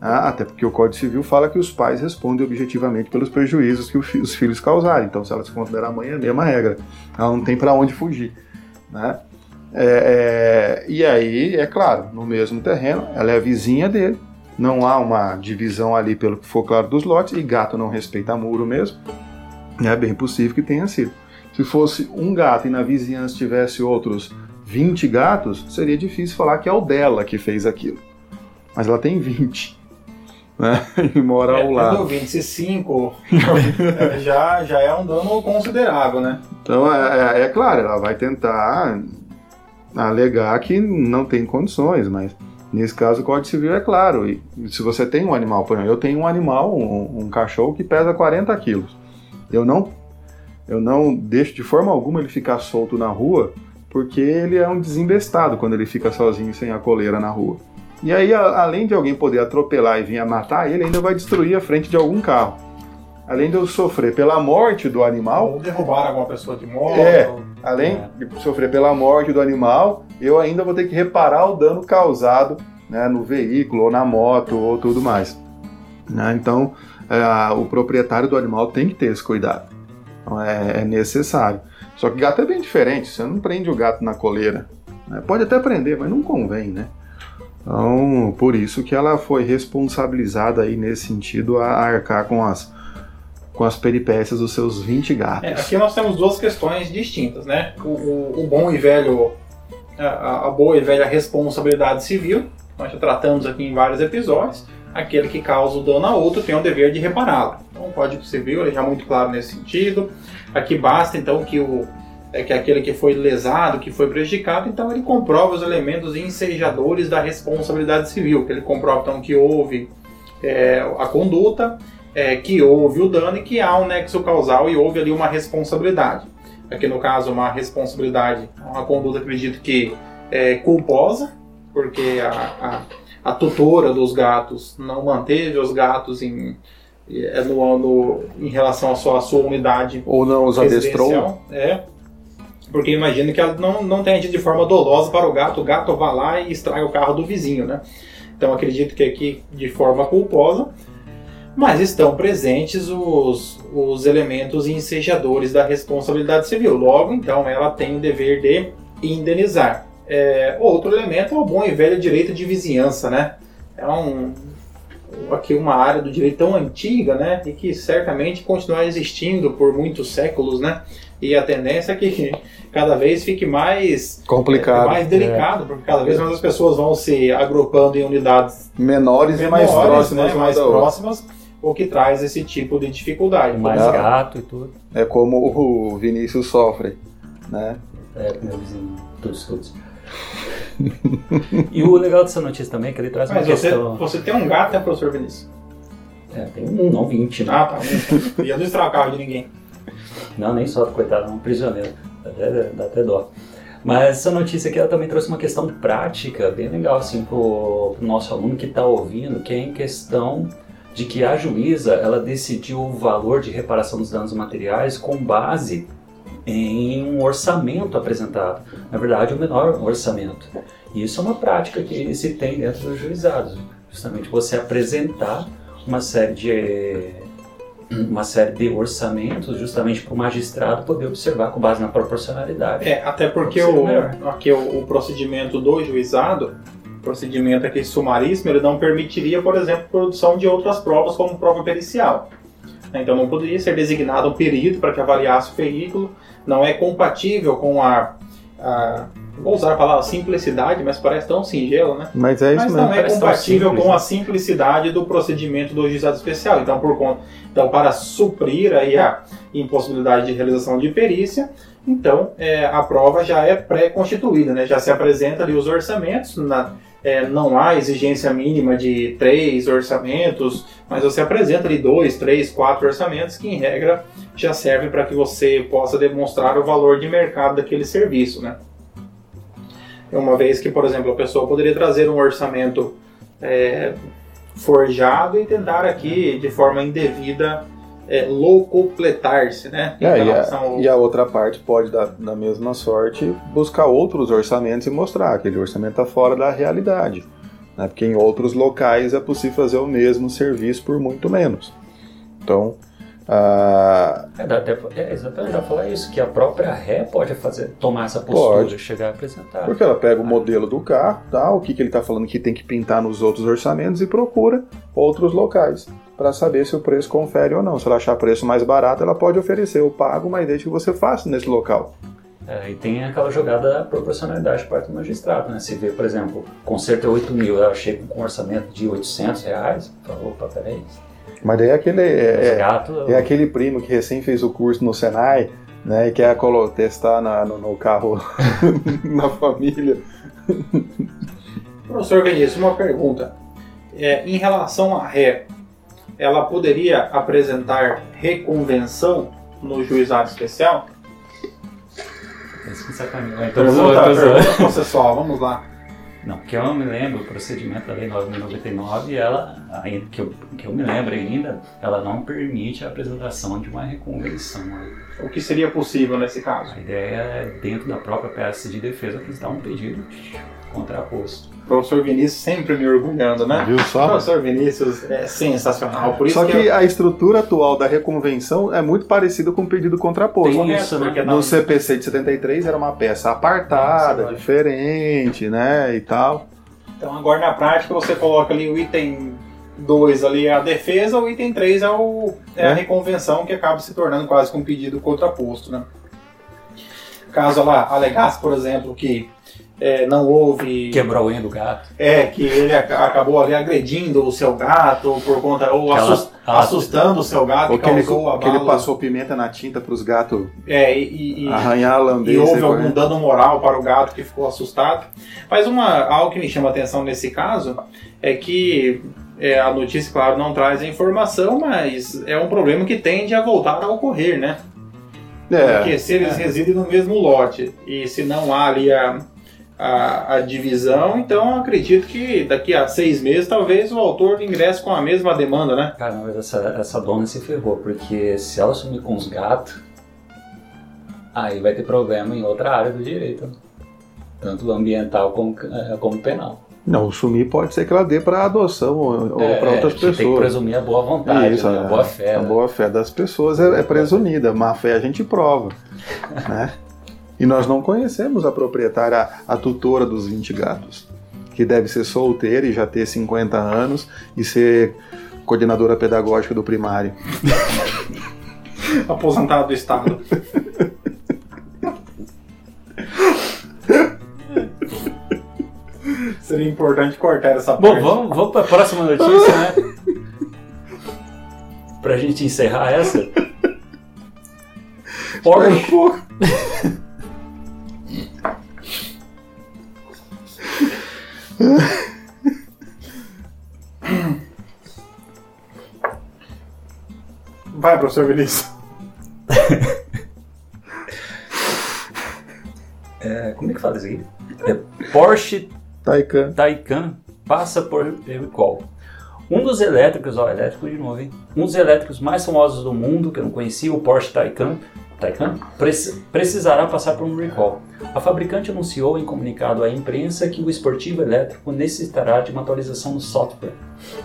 Ah, até porque o Código Civil fala que os pais respondem objetivamente pelos prejuízos que os filhos causarem. Então, se ela se considerar mãe, é a mesma regra. Ela não tem para onde fugir. Né? É, é, e aí, é claro, no mesmo terreno, ela é vizinha dele. Não há uma divisão ali, pelo que for claro, dos lotes. E gato não respeita muro mesmo. É bem possível que tenha sido. Se fosse um gato e na vizinhança tivesse outros 20 gatos, seria difícil falar que é o dela que fez aquilo. Mas ela tem 20. Né? E mora ao é, lado. 25 é, já, já é um dano considerável, né? Então, é, é- é claro, ela vai tentar alegar que não tem condições, mas nesse caso o Código Civil é claro. E se você tem um animal, por exemplo, eu tenho um animal, um, um cachorro que pesa 40 quilos. Eu não, eu não deixo de forma alguma ele ficar solto na rua, porque ele é um desembestado quando ele fica sozinho sem a coleira na rua. E aí, a- além de alguém poder atropelar e vir a matar ele, ainda vai destruir a frente de algum carro. Além de eu sofrer pela morte do animal, Ou derrubar alguma pessoa de moto. É. Além de sofrer pela morte do animal, eu ainda vou ter que reparar o dano causado né, no veículo, ou na moto, ou tudo mais. Né, Então, é, o proprietário do animal tem que ter esse cuidado. Então, é, é necessário. Só que gato é bem diferente. Você não prende o gato na coleira. Né? Pode até prender, mas não convém, né? Então, por isso que ela foi responsabilizada aí nesse sentido a arcar com as, com as peripécias dos seus 20 gatos. É, aqui nós temos duas questões distintas, né? O, o, o bom e velho, a, a, boa e velha responsabilidade civil, nós já tratamos aqui em vários episódios, aquele que causa o dano a outro tem o dever de repará-lo. Então o Código Civil ele já é muito claro nesse sentido. Aqui basta então que o é que aquele que foi lesado, que foi prejudicado, então ele comprova os elementos ensejadores da responsabilidade civil, que ele comprova então que houve é, a conduta, é, que houve o dano e que há um nexo causal e houve ali uma responsabilidade. Aqui no caso uma responsabilidade, uma conduta acredito que é culposa, porque a, a, a tutora dos gatos não manteve os gatos em, é, no, no, em relação à sua, à sua unidade. Ou não os adestrou. É, porque imagino que ela não, não tenha agido de forma dolosa para o gato, o gato vá lá e estraga o carro do vizinho, né? Então acredito que aqui de forma culposa, mas estão presentes os, os elementos ensejadores da responsabilidade civil. Logo, então, ela tem o dever de indenizar. É, outro elemento é o bom e velho direito de vizinhança, né? É um, aqui uma área do direito tão antiga, né? E que certamente continuará existindo por muitos séculos, né? E a tendência é que cada vez fique mais complicado, é, mais delicado, é. porque cada vez mais as pessoas vão se agrupando em unidades menores, menores e mais próximas, né, mais próximas, o que traz esse tipo de dificuldade. Mais é, gato e tudo. É como o Vinícius sofre, né? É, meu vizinho, todos, todos. e o legal dessa notícia também é que ele traz Mas uma você, questão... Você tem um gato, né, professor Vinícius? É, tem um, não 20, né? Ah, tá. Um. Ia não estragar o carro de ninguém. Não, nem só, coitado, é um prisioneiro. Dá até, dá até dó. Mas essa notícia aqui ela também trouxe uma questão prática bem legal assim pro, pro nosso aluno que está ouvindo, que é em questão de que a juíza ela decidiu o valor de reparação dos danos materiais com base em um orçamento apresentado. Na verdade, o menor orçamento. E isso é uma prática que se tem dentro dos juizados. Justamente você apresentar uma série de uma série de orçamentos justamente para o magistrado poder observar com base na proporcionalidade. É, até porque o, aqui o, o, procedimento do juizado, procedimento aqui sumaríssimo, ele não permitiria, por exemplo, produção de outras provas como prova pericial. Então não poderia ser designado um perito para que avaliasse o veículo, não é compatível com a, a vou usar a palavra simplicidade, mas parece tão singelo, né? Mas é isso mas mesmo. não é compatível simples, com a simplicidade do procedimento do juizado especial. Então, por conta, então para suprir aí a impossibilidade de realização de perícia, então é, a prova já é pré-constituída, né? Já se apresenta ali os orçamentos, na, é, não há exigência mínima de três orçamentos, mas você apresenta ali dois, três, quatro orçamentos que em regra já servem para que você possa demonstrar o valor de mercado daquele serviço, né? Uma vez que, por exemplo, a pessoa poderia trazer um orçamento é, forjado e tentar aqui, de forma indevida, é, locupletar-se, né? É, e, a, ao... e, a, outra parte pode, dar, na mesma sorte, buscar outros orçamentos e mostrar que aquele orçamento está fora da realidade. Né? Porque em outros locais é possível fazer o mesmo serviço por muito menos. Então, ah, é, dá até, é, exatamente, dá falar isso, que a própria ré pode fazer, tomar essa postura, pode. chegar a apresentar. Porque ela pega o modelo do carro, tá, o que, que ele está falando que tem que pintar nos outros orçamentos e procura outros locais para saber se o preço confere ou não. Se ela achar preço mais barato, ela pode oferecer o pago, mas desde que você faça nesse local. É, e tem aquela jogada da proporcionalidade parte do magistrado, né? Se vê, por exemplo, conserto é 8 mil, ela chega com um orçamento de 800 reais, falou, opa, peraí, mas daí é aquele, é, gato, é, aquele primo que recém fez o curso no Senai, né, e quer testar na, no, no carro na família. Professor Vinícius, uma pergunta. É, em relação à ré, ela poderia apresentar reconvenção no juizado especial? Então, pergunta, pergunta processual, vamos lá. Não, que eu me lembro, o procedimento da Lei 9.099, ela, que eu, que eu me lembro ainda, ela não permite a apresentação de uma reconvenção. O que seria possível nesse caso? A ideia é, dentro da própria peça de defesa, apresentar um pedido contraposto. Professor Vinícius sempre me orgulhando, né? Viu só? Professor Vinícius é sensacional. Por isso Só que, que, a estrutura atual da reconvenção é muito parecida com o pedido contraposto. Tem isso, né? porque No não- CPC de 73 era uma peça apartada, Nossa, diferente, né, e tal. Então agora na prática você coloca ali o item 2 ali é a defesa, o item 3 é, o, é a É. reconvenção que acaba se tornando quase que um pedido contraposto, né? Caso ela alegasse, por exemplo, que é, não houve Quebrou o unha do gato. É, que ele ac- acabou ali agredindo o seu gato por conta. ou Ela- assus- ela- assustando o seu gato Ou e que ele, causou a que ele passou pimenta na tinta para os gatos É, e, e- arranhar a e lambeza. houve e algum correr. dano moral para o gato que ficou assustado. Mas uma, algo que me chama a atenção nesse caso é que é, a notícia, claro, não traz a informação, mas é um problema que tende a voltar a ocorrer, né? Porque É, se eles residem no mesmo lote e se não há ali a, a, a divisão, então eu acredito que daqui a seis meses talvez o autor ingresse com a mesma demanda, né? Cara, mas essa, essa dona se ferrou, porque se ela sumir com os gatos, aí vai ter problema em outra área do direito. Tanto ambiental como, eh, como penal. não, sumir pode ser que ela dê para adoção ou, ou É, para outras a gente Tem que pessoas. presumir a boa vontade, Isso, né? a é. boa fé. A né? boa fé das pessoas é, é presumida, má fé a gente prova. né? E nós não conhecemos a proprietária, a tutora dos 20 gatos, que deve ser solteira e já ter 50 anos e ser coordenadora pedagógica do primário. Aposentado do Estado. Seria importante cortar essa Bom, parte. vamos, vamos para a próxima notícia, né? pra gente encerrar essa. Porsche, Vai, professor Vinícius. é, como é que fala isso aqui? É, Porsche Taycan. Taycan passa por recall. Um dos elétricos, ó, elétrico de novo, hein? Um dos elétricos mais famosos do mundo, que eu não conhecia, o Porsche Taycan, Taycan preci- precisará passar por um recall. A fabricante anunciou em comunicado à imprensa que o esportivo elétrico necessitará de uma atualização no software.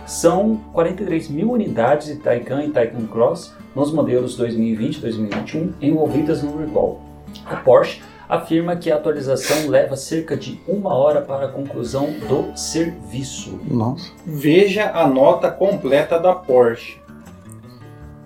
São 43 mil unidades de Taycan e Taycan Cross nos modelos 2020 e 2021 envolvidas no recall. A Porsche afirma que a atualização leva cerca de uma hora para a conclusão do serviço. Nossa. Veja a nota completa da Porsche.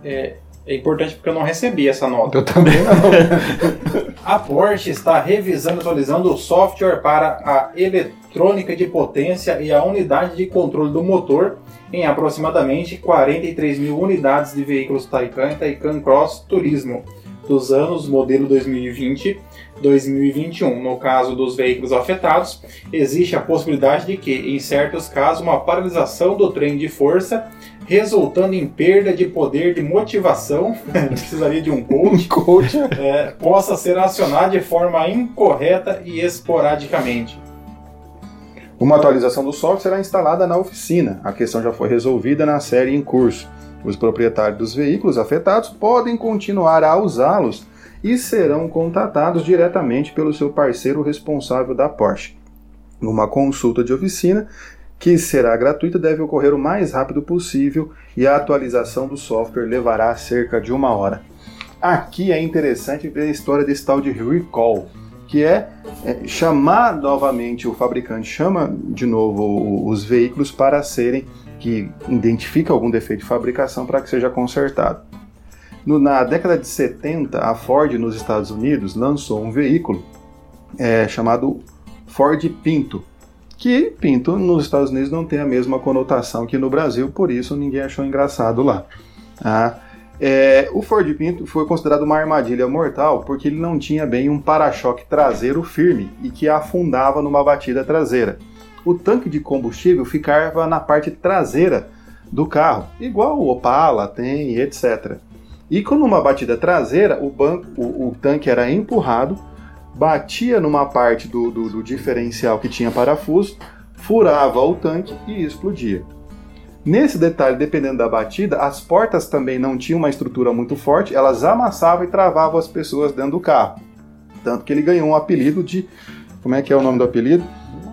É, é importante porque eu não recebi essa nota. Eu também não. A Porsche está revisando e atualizando o software para a eletrônica de potência e a unidade de controle do motor em aproximadamente 43 mil unidades de veículos Taycan e Taycan Cross Turismo dos anos modelo 2020 2021. No caso dos veículos afetados, existe a possibilidade de que, em certos casos, uma paralisação do trem de força, resultando em perda de poder de motivação, precisaria de um coach, Coach. é, possa ser acionada de forma incorreta e esporadicamente. Uma atualização do software será instalada na oficina. A questão já foi resolvida na série em curso. Os proprietários dos veículos afetados podem continuar a usá-los e serão contatados diretamente pelo seu parceiro responsável da Porsche. Uma consulta de oficina, que será gratuita, deve ocorrer o mais rápido possível e a atualização do software levará cerca de uma hora. Aqui é interessante ver a história desse tal de recall, que é é, chamar novamente, o fabricante chama de novo os veículos para serem, que identifica algum defeito de fabricação para que seja consertado. No- na década de 70, a Ford nos Estados Unidos lançou um veículo é, chamado Ford Pinto, que Pinto nos Estados Unidos não tem a mesma conotação que no Brasil, por isso ninguém achou engraçado lá. Ah, é, o Ford Pinto foi considerado uma armadilha mortal porque ele não tinha bem um para-choque traseiro firme e que afundava numa batida traseira. O tanque de combustível ficava na parte traseira do carro, igual o Opala tem, etc. E quando numa batida traseira, o, banco, o, o tanque era empurrado, batia numa parte do, do, do diferencial que tinha parafuso, furava o tanque e explodia. Nesse detalhe, dependendo da batida, as portas também não tinham uma estrutura muito forte, elas amassavam e travavam as pessoas dentro do carro. Tanto que ele ganhou um apelido de. Como é que é o nome do apelido?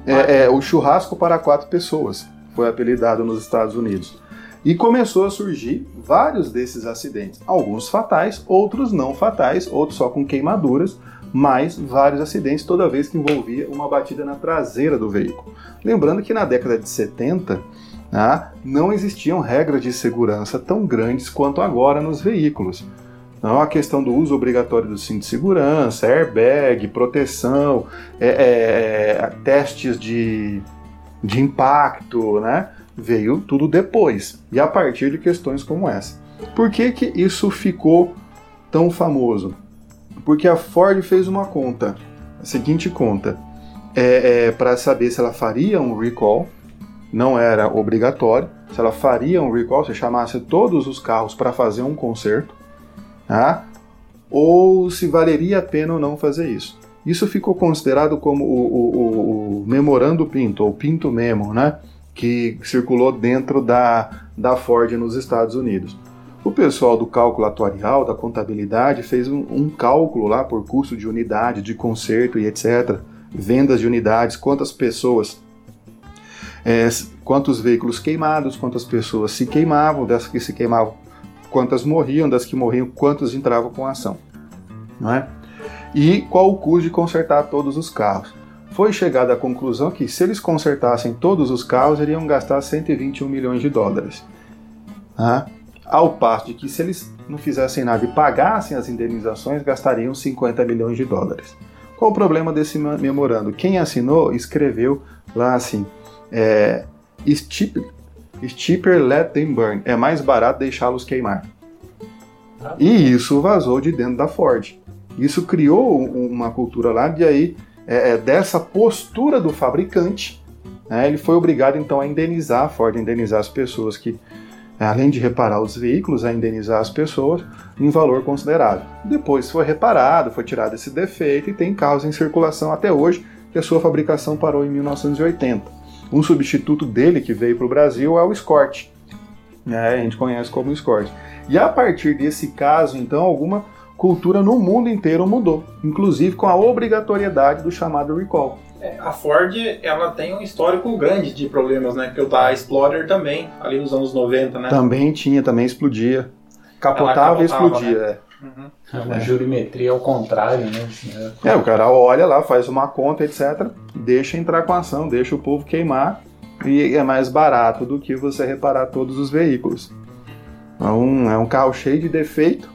É, é, o churrasco para quatro pessoas foi apelidado nos Estados Unidos. E começou a surgir vários desses acidentes, alguns fatais, outros não fatais, outros só com queimaduras, mas vários acidentes toda vez que envolvia uma batida na traseira do veículo. Lembrando que na década de 70 né, não existiam regras de segurança tão grandes quanto agora nos veículos. Então, a questão do uso obrigatório do cinto de segurança, airbag, proteção, é, é, é, testes de, de impacto, né? Veio tudo depois e a partir de questões como essa. Por que, que isso ficou tão famoso? Porque a Ford fez uma conta, a seguinte conta, é, é para saber se ela faria um recall, não era obrigatório, se ela faria um recall, se chamasse todos os carros para fazer um conserto, tá? ou se valeria a pena ou não fazer isso. Isso ficou considerado como o, o, o, o memorando Pinto, ou Pinto Memo, né? que circulou dentro da, da Ford nos Estados Unidos. O pessoal do cálculo atuarial, da contabilidade, fez um, um cálculo lá por custo de unidade, de conserto e etc., vendas de unidades, quantas pessoas, é, quantos veículos queimados, quantas pessoas se queimavam, dessas que se queimavam, quantas morriam, das que morriam, quantos entravam com a ação. Não é? E qual o custo de consertar todos os carros? Foi chegada à conclusão que se eles consertassem todos os carros, iriam gastar 121 milhões de dólares. Ah, ao passo de que se eles não fizessem nada e pagassem as indenizações, gastariam 50 milhões de dólares. Qual o problema desse memorando? Quem assinou escreveu lá assim: é, cheaper let them burn. É mais barato deixá-los queimar. Ah. E isso vazou de dentro da Ford. Isso criou uma cultura lá de aí é, é, dessa postura do fabricante. Né, ele foi obrigado então a indenizar a Ford, a indenizar as pessoas que, além de reparar os veículos, a indenizar as pessoas em valor considerável. Depois foi reparado, foi tirado esse defeito e tem carros em circulação até hoje, que a sua fabricação parou em 1980. Um substituto dele que veio para o Brasil é o Escort. É, a gente conhece como Escort. E a partir desse caso, então, alguma cultura no mundo inteiro mudou, inclusive com a obrigatoriedade do chamado recall. É, a Ford ela tem um histórico grande de problemas, né? Porque o da Explorer também, ali nos anos 90, né? Também tinha, também explodia. Capotava, capotava e explodia. Né? É. Uhum. É uma jurimetria ao contrário, né? É, o cara olha lá, faz uma conta, etc. Deixa entrar com a ação, deixa o povo queimar e é mais barato do que você reparar todos os veículos. Então, é um carro cheio de defeito,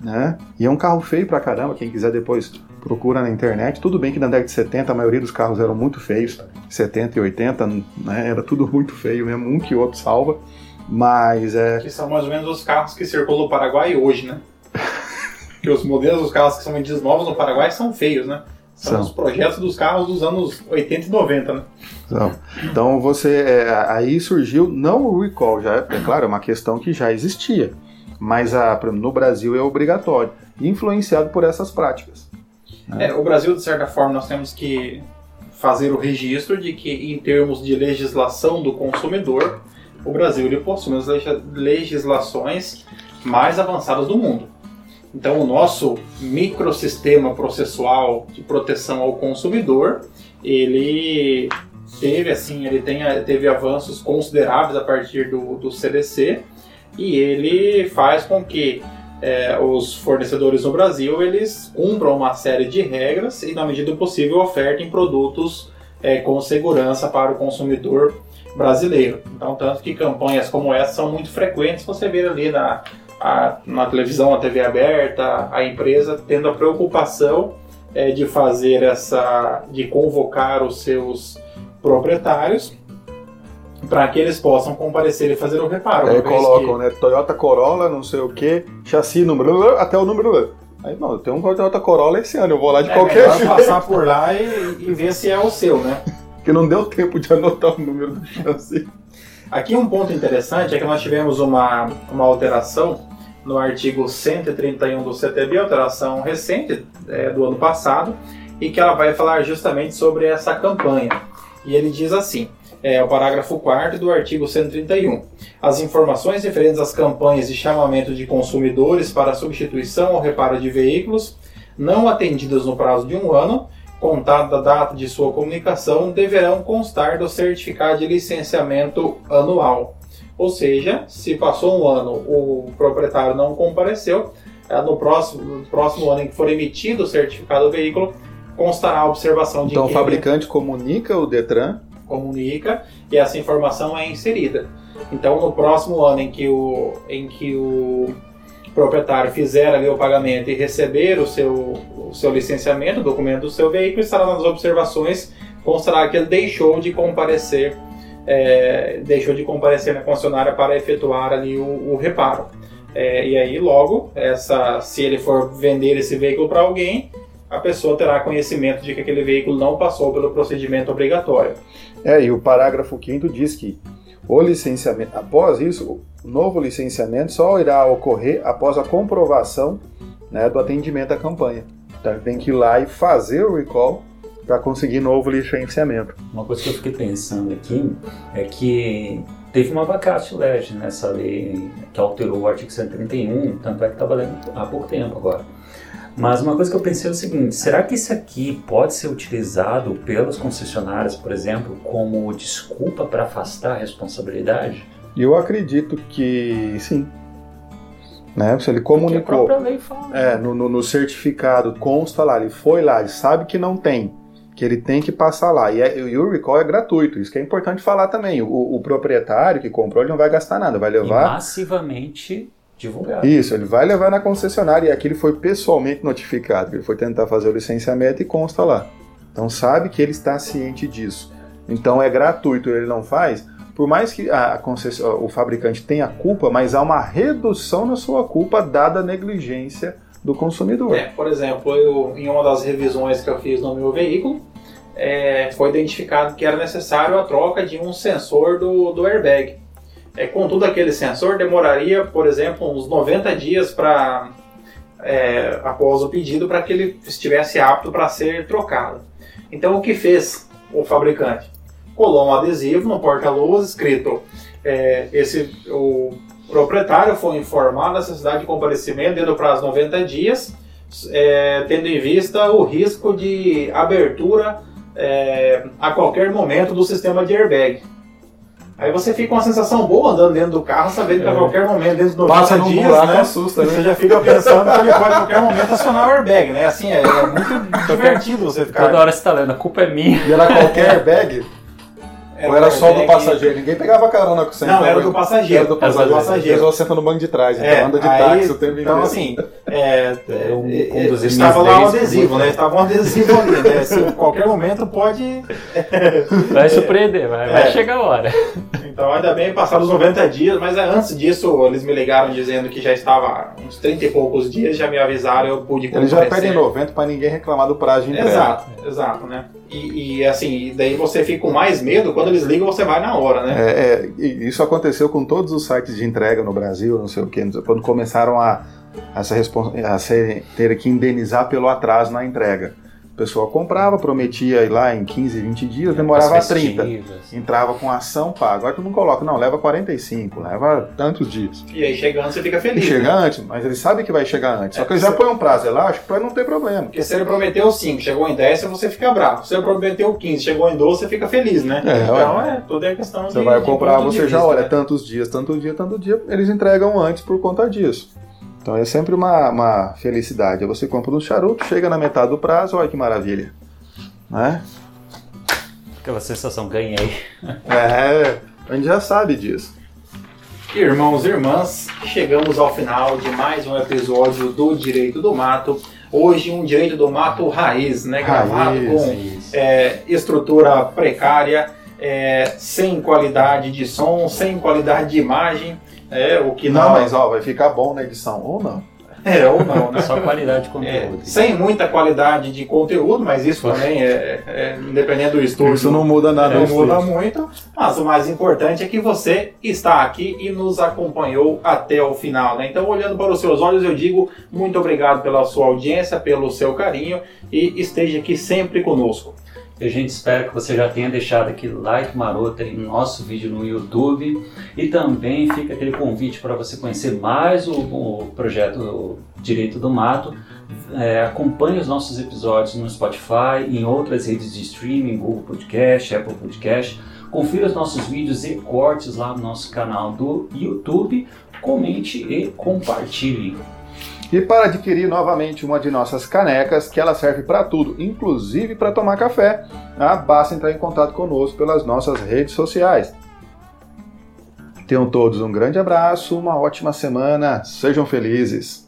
né? E é um carro feio pra caramba, quem quiser depois procura na internet. Tudo bem que na década de 70 a maioria dos carros eram muito feios, 70 e 80, né? Era tudo muito feio mesmo, um que outro salva. Mas é. Que são mais ou menos os carros que circulam no Paraguai hoje, né? que os modelos dos carros que são vendidos novos no Paraguai são feios, né? São, são. os projetos dos carros dos anos 80 e 90, né? São. Então você. É, aí surgiu, não o recall, já é, é claro, é uma questão que já existia. Mas a, no Brasil é obrigatório, influenciado por essas práticas. Né? É, o Brasil, de certa forma, nós temos que fazer o registro de que, em termos de legislação do consumidor, o Brasil ele possui as legislações mais avançadas do mundo. Então, o nosso microsistema processual de proteção ao consumidor, ele teve assim, ele tem, teve avanços consideráveis a partir do, do CDC e ele faz com que é, os fornecedores no Brasil eles cumpram uma série de regras e, na medida do possível, ofertem produtos é, com segurança para o consumidor brasileiro. Então, tanto que campanhas como essa são muito frequentes, você vê ali na a, na televisão, a TV aberta, a empresa tendo a preocupação é, de fazer essa, de convocar os seus proprietários para que eles possam comparecer e fazer o reparo. Aí colocam, que... né? Toyota Corolla, não sei o que, chassi número até o número. Aí não, eu tenho um Toyota Corolla esse ano, eu vou lá de é, qualquer jeito. passar por lá e, e ver se é o seu, né? que não deu tempo de anotar o número do chassi. Aqui um ponto interessante é que nós tivemos uma, uma alteração no artigo 131 do CTB, alteração recente é, do ano passado, e que ela vai falar justamente sobre essa campanha. E ele diz assim: é o parágrafo 4 do artigo 131. As informações referentes às campanhas de chamamento de consumidores para substituição ou reparo de veículos não atendidas no prazo de um ano contada da data de sua comunicação, deverão constar do certificado de licenciamento anual. Ou seja, se passou um ano, o proprietário não compareceu, é, no próximo, no próximo ano em que for emitido o certificado do veículo, constará a observação de Então o fabricante comunica o Detran. Comunica e essa informação é inserida. Então, no próximo ano em que o, em que o proprietário fizer ali o pagamento e receber o seu, o seu licenciamento, o documento do seu veículo, estará nas observações, constará que ele deixou de comparecer, é, deixou de comparecer na concessionária para efetuar ali o, o reparo. É, e aí, logo, essa, se ele for vender esse veículo para alguém, a pessoa terá conhecimento de que aquele veículo não passou pelo procedimento obrigatório. É, e o parágrafo 5 diz que o licenciamento, após isso, o novo licenciamento só irá ocorrer após a comprovação né, do atendimento à campanha. Então tem que ir lá e fazer o recall para conseguir novo licenciamento. Uma coisa que eu fiquei pensando aqui é que teve uma vacate lege nessa lei que alterou o artigo 131, tanto é que está valendo há pouco tempo agora. Mas uma coisa que eu pensei é o seguinte: será que isso aqui pode ser utilizado pelas concessionárias, por exemplo, como desculpa para afastar a responsabilidade? E eu acredito que sim. Né? Se ele comunicou fala. é, no, no- no certificado, consta lá, ele foi lá, ele sabe que não tem, que ele tem que passar lá. E, é- e o recall é gratuito, isso que é importante falar também. O, o proprietário que comprou, ele não vai gastar nada, vai E levar. massivamente divulgado. Isso, ele vai levar na concessionária e aqui ele foi pessoalmente notificado. Ele foi tentar fazer o licenciamento e consta lá. Então sabe que ele está ciente disso. Então é gratuito, ele não faz. Por mais que a concess- o fabricante tenha culpa, mas há uma redução na sua culpa dada a negligência do consumidor. É, por exemplo, eu, em uma das revisões que eu fiz no meu veículo, é, foi identificado que era necessário a troca de um sensor do, do airbag. É, contudo, aquele sensor demoraria, por exemplo, uns 90 dias para após o pedido para que ele estivesse apto para ser trocado. Então, o que fez o fabricante? Colou um adesivo no porta-luz escrito é, esse o proprietário foi informado da necessidade de comparecimento dentro do prazo de 90 dias, é, tendo em vista o risco de abertura é, a qualquer momento do sistema de airbag. Aí você fica com uma sensação boa andando dentro do carro, sabendo que a É. qualquer momento, dentro de 90 Passa dias, buraco, né, assusta, você né? já fica pensando que ele pode a qualquer momento acionar o airbag, né? Assim, é, é muito divertido você ficar... Toda hora você tá lendo, a culpa é minha. E era qualquer bag? É, ou era só do airbag- passageiro? Ninguém pegava carona com você. Não, era do passageiro. Era do Era do passageiro. passageiro. A pessoa senta no banco de trás, então É, anda de aí, táxi o tempo Então, assim, é, É um- é, um dos estava lá um adesivo, né? Estava um adesivo ali, né? Assim, a qualquer momento pode. Vai surpreender, vai, vai É. chegar a hora. Então, ainda bem, passados os 90 dias, mas é, antes disso, eles me ligaram dizendo que já estava uns 30 e poucos dias, já me avisaram, eu pude Eles já pedem 90 pra ninguém reclamar do prazo de entrega. Exato, exato, né? E, e, assim, daí você fica com mais medo, quando eles ligam, você vai na hora, né? É, é, isso aconteceu com todos os sites de entrega no Brasil, não sei o sei- quando começaram a, a, se respons- a ser- ter que indenizar pelo atraso na entrega. O pessoal comprava, prometia ir lá em 15, 20 dias, demorava As 30. festivas. Entrava com ação paga. Agora tu não coloca, não, leva 45, leva tantos dias. E aí chegando você fica E feliz. chega né? antes, mas ele sabe que vai chegar antes. Só que É, ele já você- põe um prazo elástico pra não ter problema. Porque se ele prometeu 5, chegou em 10, você fica bravo. Se ele prometeu 15, chegou em 12, você fica feliz, né? É, então é, tudo é questão Você de. vai comprar, você já vista, olha né? tantos dias, tanto dia, tanto dia, eles entregam antes por conta disso. Então é sempre uma, uma felicidade. Você compra um charuto, chega na metade do prazo, olha que maravilha. Né? Aquela sensação, ganhei. É, a gente já sabe disso. Irmãos e irmãs, chegamos ao final de mais um episódio do Direito do Mato. Hoje um Direito do Mato raiz, né? Gravado Raiz, com é, estrutura precária, é, sem qualidade de som, sem qualidade de imagem, é, o que não, não, mas ó, vai ficar bom na edição, ou não. é ou não, né? Só qualidade de É, conteúdo. sem muita qualidade de conteúdo, mas isso também é, é independente do estúdio. Isso não muda nada não no muda muito, mas o mais importante é que você está aqui e nos acompanhou até o final. Né? Então, olhando para os seus olhos, eu digo muito obrigado pela sua audiência, pelo seu carinho e esteja aqui sempre conosco. A gente espera que você já tenha deixado aquele like maroto aí no nosso vídeo no YouTube e também fica aquele convite para você conhecer mais o, o projeto Direito do Mato. É, acompanhe os nossos episódios no Spotify, em outras redes de streaming, Google Podcast, Apple Podcast. Confira os nossos vídeos e cortes lá no nosso canal do YouTube. Comente e compartilhe. E para adquirir novamente uma de nossas canecas, que ela serve para tudo, inclusive para tomar café, ah, basta entrar em contato conosco pelas nossas redes sociais. Tenham todos um grande abraço, uma ótima semana, sejam felizes!